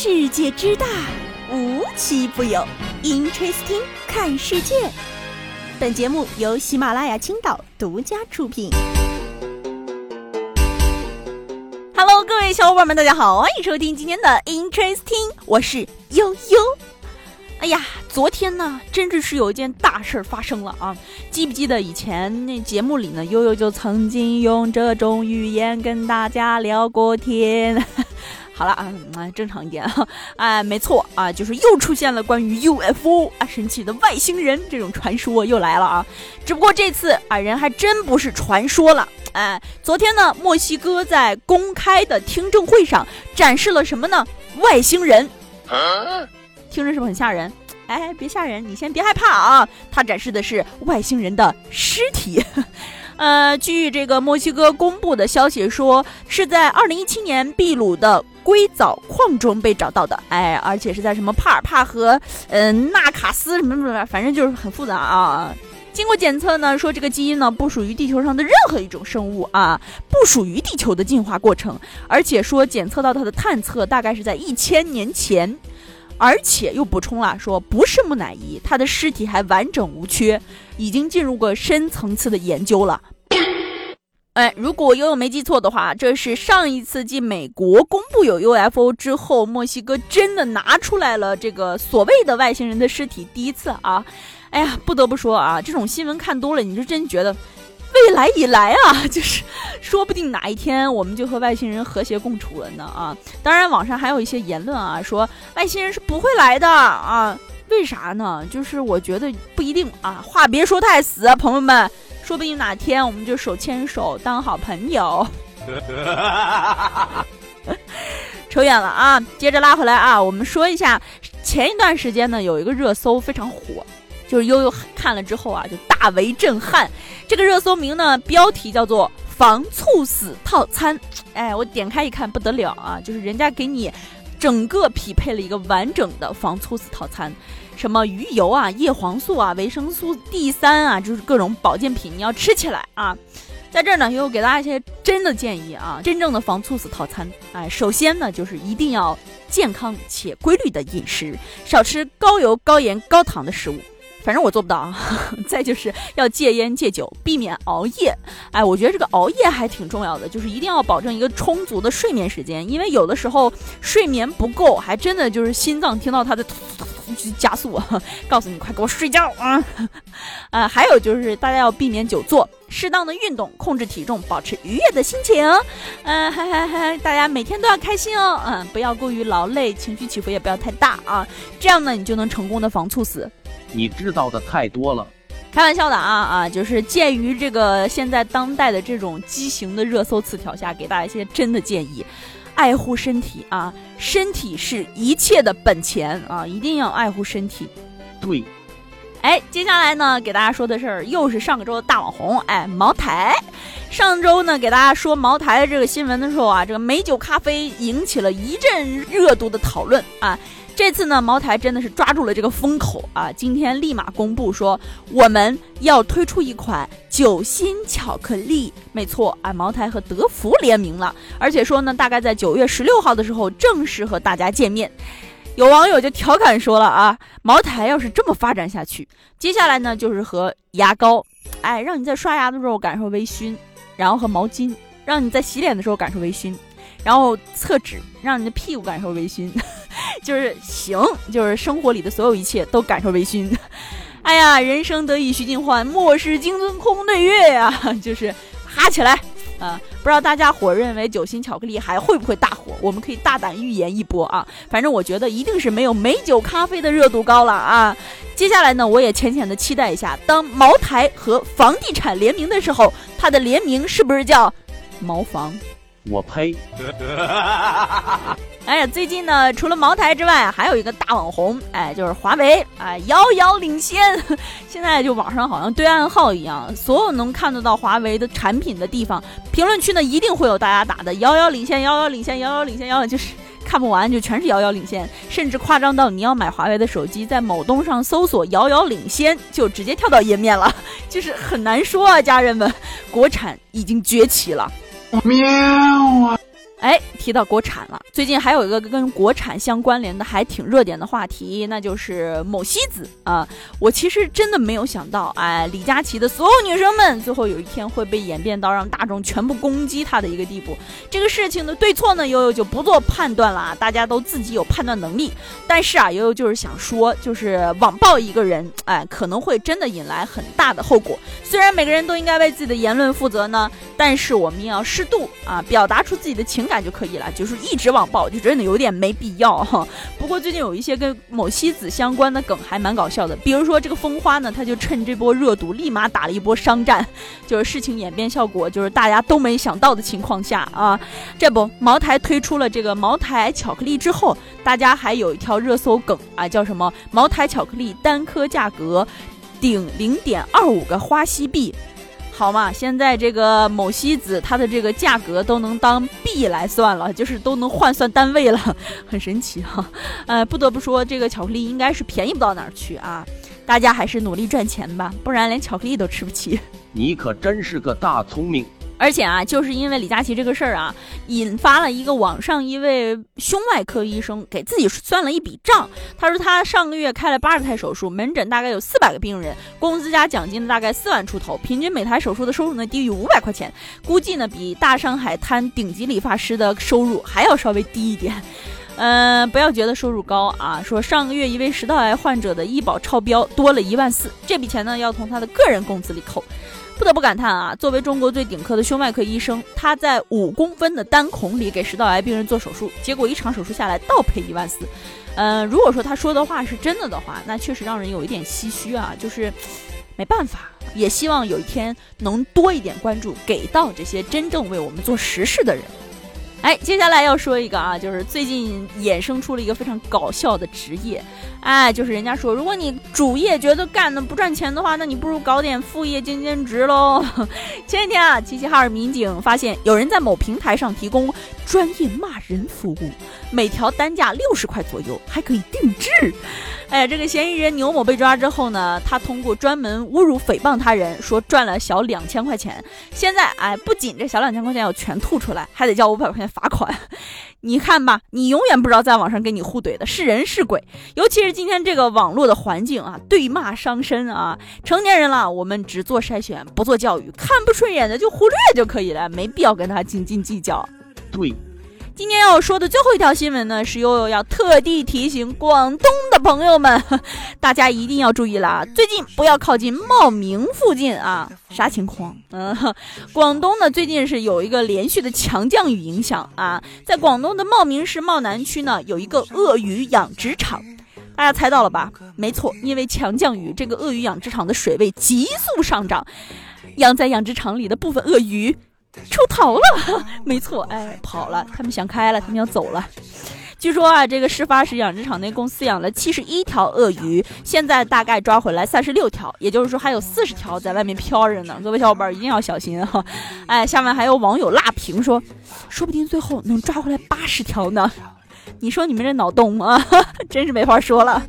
世界之大，无奇不有。Interesting，看世界。本节目由喜马拉雅青岛独家出品。Hello，各位小伙伴们，大家好，欢迎收听今天的 Interesting，我是悠悠。哎呀，昨天呢，真的是有一件大事儿发生了啊！记不记得以前那节目里呢，悠悠就曾经用这种语言跟大家聊过天。好了啊，正常一点啊，哎，没错啊，就是又出现了关于 UFO 啊，神奇的外星人这种传说又来了啊。只不过这次啊，人还真不是传说了。哎，昨天呢，墨西哥在公开的听证会上展示了什么呢？外星人，听着是不是很吓人？哎，别吓人，你先别害怕啊。他展示的是外星人的尸体。呃，据这个墨西哥公布的消息说，是在二零一七年秘鲁的。硅藻矿中被找到的，哎，而且是在什么帕尔帕和嗯纳卡斯什么什么，反正就是很复杂啊。经过检测呢，说这个基因呢不属于地球上的任何一种生物啊，不属于地球的进化过程，而且说检测到它的探测大概是在一千年前，而且又补充了说不是木乃伊，它的尸体还完整无缺，已经进入过深层次的研究了。哎，如果悠悠没记错的话，这是上一次继美国公布有 UFO 之后，墨西哥真的拿出来了这个所谓的外星人的尸体第一次啊！哎呀，不得不说啊，这种新闻看多了，你就真觉得未来已来啊，就是说不定哪一天我们就和外星人和谐共处了呢啊！当然，网上还有一些言论啊，说外星人是不会来的啊，为啥呢？就是我觉得不一定啊，话别说太死，朋友们。说不定哪天我们就手牵手当好朋友。扯远了啊，接着拉回来啊，我们说一下前一段时间呢，有一个热搜非常火，就是悠悠看了之后啊，就大为震撼。这个热搜名呢，标题叫做“防猝死套餐”。哎，我点开一看，不得了啊，就是人家给你整个匹配了一个完整的防猝死套餐。什么鱼油啊、叶黄素啊、维生素 D 三啊，就是各种保健品，你要吃起来啊。在这儿呢，又给大家一些真的建议啊，真正的防猝死套餐。哎，首先呢，就是一定要健康且规律的饮食，少吃高油、高盐、高糖的食物。反正我做不到啊。再就是要戒烟戒酒，避免熬夜。哎，我觉得这个熬夜还挺重要的，就是一定要保证一个充足的睡眠时间，因为有的时候睡眠不够，还真的就是心脏听到它的加速，告诉你快给我睡觉啊。啊，还有就是大家要避免久坐，适当的运动，控制体重，保持愉悦的心情。嗯，嗨嗨嗨，大家每天都要开心哦。嗯，不要过于劳累，情绪起伏也不要太大啊。这样呢，你就能成功的防猝死。你知道的太多了，开玩笑的啊啊！就是鉴于这个现在当代的这种畸形的热搜词条下，给大家一些真的建议，爱护身体啊，身体是一切的本钱啊，一定要爱护身体。对，哎，接下来呢，给大家说的事儿又是上个周的大网红，哎，茅台。上周呢，给大家说茅台的这个新闻的时候啊，这个美酒咖啡引起了一阵热度的讨论啊。这次呢，茅台真的是抓住了这个风口啊！今天立马公布说，我们要推出一款酒心巧克力。没错啊，茅台和德芙联名了，而且说呢，大概在九月十六号的时候正式和大家见面。有网友就调侃说了啊，茅台要是这么发展下去，接下来呢就是和牙膏，哎，让你在刷牙的时候感受微醺；然后和毛巾，让你在洗脸的时候感受微醺；然后厕纸，让你的屁股感受微醺。就是行，就是生活里的所有一切都感受微醺。哎呀，人生得意须尽欢，莫使金樽空对月呀！就是哈起来啊！不知道大家伙认为酒心巧克力还会不会大火？我们可以大胆预言一波啊！反正我觉得一定是没有美酒咖啡的热度高了啊！接下来呢，我也浅浅的期待一下，当茅台和房地产联名的时候，它的联名是不是叫茅房？我呸！哎呀，最近呢，除了茅台之外，还有一个大网红，哎，就是华为，哎，遥遥领先。现在就网上好像对暗号一样，所有能看得到华为的产品的地方，评论区呢一定会有大家打的遥遥领先，遥遥领先，遥遥领先，遥遥就是看不完，就全是遥遥领先，甚至夸张到你要买华为的手机，在某东上搜索遥遥领先，就直接跳到页面了，就是很难说啊，家人们，国产已经崛起了。喵啊！哎，提到国产了，最近还有一个跟国产相关联的还挺热点的话题，那就是某西子啊。我其实真的没有想到，哎，李佳琦的所有女生们最后有一天会被演变到让大众全部攻击她的一个地步。这个事情的对错呢，悠悠就不做判断了，大家都自己有判断能力。但是啊，悠悠就是想说，就是网暴一个人，哎，可能会真的引来很大的后果。虽然每个人都应该为自己的言论负责呢，但是我们也要适度啊，表达出自己的情。感就可以了，就是一直网暴，就真的有点没必要哈。不过最近有一些跟某西子相关的梗还蛮搞笑的，比如说这个风花呢，他就趁这波热度，立马打了一波商战，就是事情演变效果，就是大家都没想到的情况下啊，这不茅台推出了这个茅台巧克力之后，大家还有一条热搜梗啊，叫什么？茅台巧克力单颗价格顶零点二五个花西币。好嘛，现在这个某西子它的这个价格都能当币来算了，就是都能换算单位了，很神奇哈。呃，不得不说，这个巧克力应该是便宜不到哪儿去啊。大家还是努力赚钱吧，不然连巧克力都吃不起。你可真是个大聪明。而且啊，就是因为李佳琦这个事儿啊，引发了一个网上一位胸外科医生给自己算了一笔账。他说他上个月开了八十台手术，门诊大概有四百个病人，工资加奖金大概四万出头，平均每台手术的收入呢低于五百块钱，估计呢比大上海滩顶级理发师的收入还要稍微低一点。嗯，不要觉得收入高啊，说上个月一位食道癌患者的医保超标多了一万四，这笔钱呢要从他的个人工资里扣。不得不感叹啊，作为中国最顶科的胸外科医生，他在五公分的单孔里给食道癌病人做手术，结果一场手术下来倒赔一万四。嗯，如果说他说的话是真的的话，那确实让人有一点唏嘘啊。就是没办法，也希望有一天能多一点关注给到这些真正为我们做实事的人。哎，接下来要说一个啊，就是最近衍生出了一个非常搞笑的职业，哎，就是人家说，如果你主业觉得干的不赚钱的话，那你不如搞点副业兼兼职喽。前几天啊，齐齐哈尔民警发现有人在某平台上提供专业骂人服务，每条单价六十块左右，还可以定制。哎，这个嫌疑人牛某被抓之后呢，他通过专门侮辱诽谤他人，说赚了小两千块钱。现在哎，不仅这小两千块钱要全吐出来，还得交五百块钱罚款。你看吧，你永远不知道在网上跟你互怼的是人是鬼。尤其是今天这个网络的环境啊，对骂伤身啊。成年人了，我们只做筛选，不做教育，看不顺眼的就忽略就可以了，没必要跟他斤斤计较。对。今天要说的最后一条新闻呢，是悠悠要特地提醒广东的朋友们，大家一定要注意了，最近不要靠近茂名附近啊！啥情况？嗯，广东呢最近是有一个连续的强降雨影响啊，在广东的茂名市茂南区呢有一个鳄鱼养殖场，大家猜到了吧？没错，因为强降雨，这个鳄鱼养殖场的水位急速上涨，养在养殖场里的部分鳄鱼。出逃了，没错，哎，跑了，他们想开了，他们要走了。据说啊，这个事发时养殖场内共饲养了七十一条鳄鱼，现在大概抓回来三十六条，也就是说还有四十条在外面飘着呢。各位小伙伴一定要小心哈！哎，下面还有网友辣评说，说不定最后能抓回来八十条呢。你说你们这脑洞啊，真是没法说了。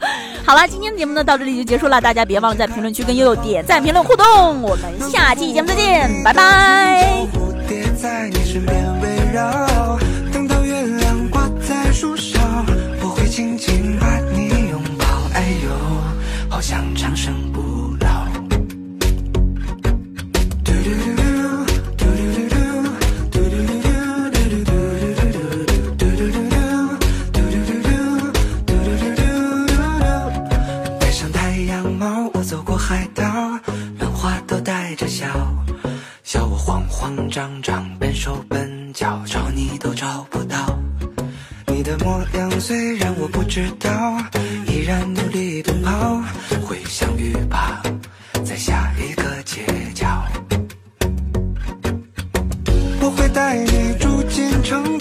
好了，今天的节目呢到这里就结束了，大家别忘了在评论区跟悠悠点赞、评论互动。我们下期节目再见，拜拜。别在你身边围绕等到月亮挂在树梢，我会轻轻把你拥抱。哎呦，好想长生不老。戴上太阳帽，我走过海岛，张张笨。手笨脚，找你都找不到。你的模样虽然我不知道，依然努力奔跑。会相遇吧，在下一个街角。我会带你住进城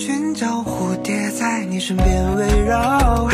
寻找蝴蝶在你身边围绕。